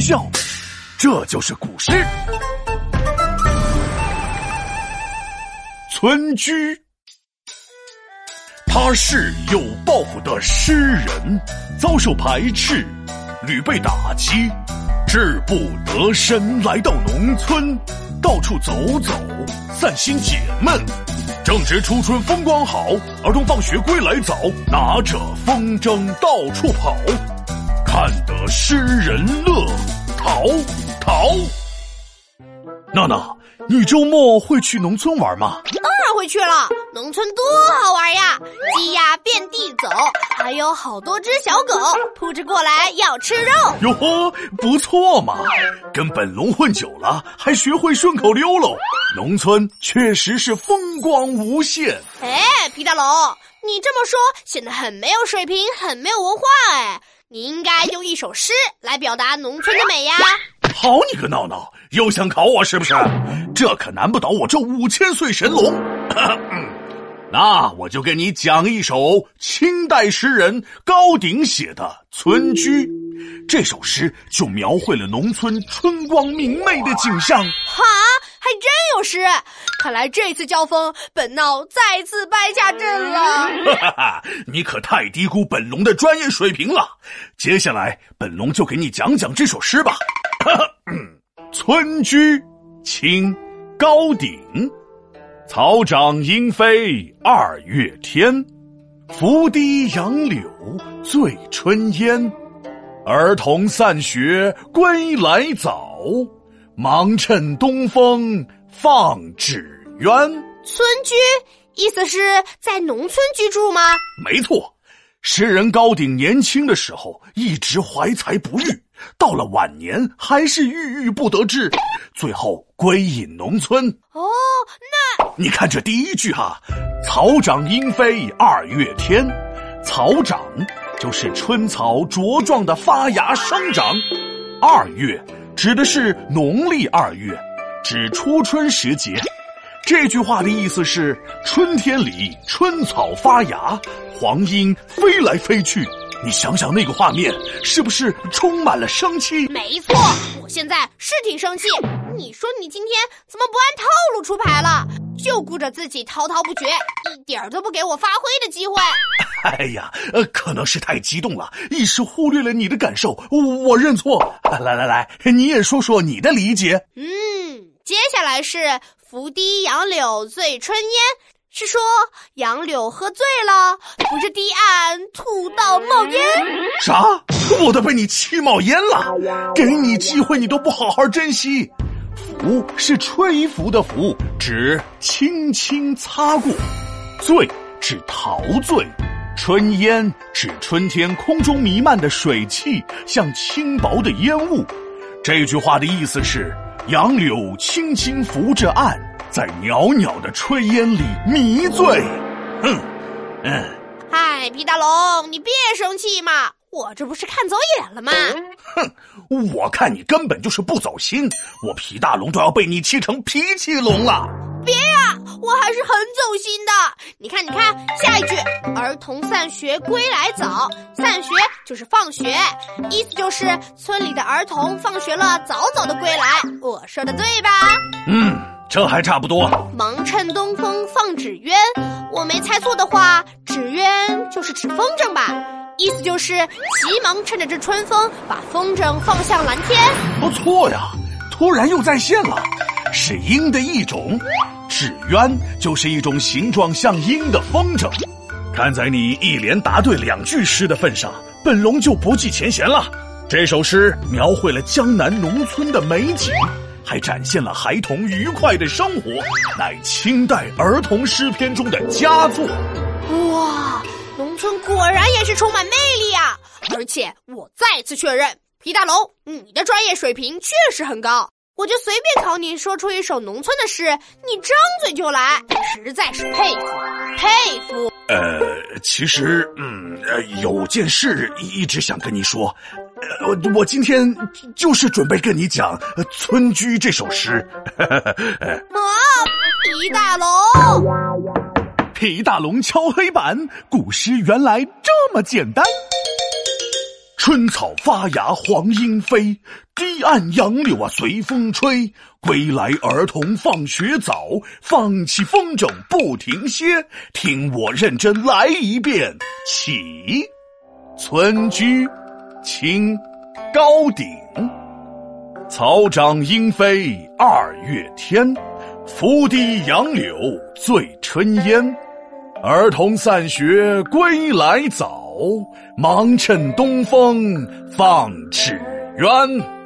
笑。这就是古诗《村居》。他是有抱负的诗人，遭受排斥，屡被打击，志不得伸，来到农村，到处走走，散心解闷。正值初春风光好，儿童放学归来早，拿着风筝到处跑，诗人乐，陶陶。娜娜，你周末会去农村玩吗？当然会去了，农村多好玩呀！鸡鸭遍地走，还有好多只小狗扑着过来要吃肉。哟呵，不错嘛！跟本龙混久了，还学会顺口溜喽。农村确实是风光无限。哎，皮大龙，你这么说显得很没有水平，很没有文化哎！你应该用一首诗来表达农村的美呀！好你个闹闹，又想考我是不是？这可难不倒我这五千岁神龙。那我就给你讲一首清代诗人高鼎写的《村居》，这首诗就描绘了农村春光明媚的景象。哈，还真有诗！看来这次交锋，本闹再次败下哈哈哈你可太低估本龙的专业水平了。接下来，本龙就给你讲讲这首诗吧。《哈哈村居》，清，高鼎。草长莺飞二月天，拂堤杨柳醉春烟。儿童散学归来早，忙趁东风放纸鸢。村居意思是在农村居住吗？没错，诗人高鼎年轻的时候一直怀才不遇，到了晚年还是郁郁不得志，最后归隐农村。哦，那你看这第一句哈，“草长莺飞二月天”，草长就是春草茁壮的发芽生长，二月指的是农历二月，指初春时节。这句话的意思是春天里春草发芽，黄莺飞来飞去。你想想那个画面，是不是充满了生气？没错，我现在是挺生气。你说你今天怎么不按套路出牌了？就顾着自己滔滔不绝，一点都不给我发挥的机会。哎呀，呃，可能是太激动了，一时忽略了你的感受，我认错。来来来，你也说说你的理解。嗯，接下来是拂堤杨柳醉春烟。是说杨柳喝醉了，扶着堤岸吐到冒烟。啥？我都被你气冒烟了！给你机会你都不好好珍惜。拂是吹拂的拂，指轻轻擦过；醉指陶醉；春烟指春天空中弥漫的水汽，像轻薄的烟雾。这句话的意思是：杨柳轻轻拂着岸。在袅袅的炊烟里迷醉，哼，嗯，嗨，皮大龙，你别生气嘛，我这不是看走眼了吗？哼，我看你根本就是不走心，我皮大龙都要被你气成脾气龙了。别呀，我还是很走心的。你看，你看，下一句，儿童散学归来早，散学就是放学，意思就是村里的儿童放学了，早早的归来。我说的对吧？嗯。这还差不多。忙趁东风放纸鸢，我没猜错的话，纸鸢就是指风筝吧？意思就是急忙趁着这春风，把风筝放向蓝天。不错呀，突然又在线了，是鹰的一种。纸鸢就是一种形状像鹰的风筝。看在你一连答对两句诗的份上，本龙就不计前嫌了。这首诗描绘了江南农村的美景。还展现了孩童愉快的生活，乃清代儿童诗篇中的佳作。哇，农村果然也是充满魅力啊！而且我再次确认，皮大龙，你的专业水平确实很高。我就随便考你说出一首农村的诗，你张嘴就来，实在是佩服佩服。呃，其实，嗯，呃，有件事一直想跟你说，呃，我我今天就是准备跟你讲《村居》这首诗。啊，皮大龙，皮大龙敲黑板，古诗原来这么简单。春草发芽黄莺飞，堤岸杨柳啊随风吹。归来儿童放学早，放起风筝不停歇。听我认真来一遍，起。村居，清，高鼎。草长莺飞二月天，拂堤杨柳醉春烟。儿童散学归来早，忙趁东风放纸鸢。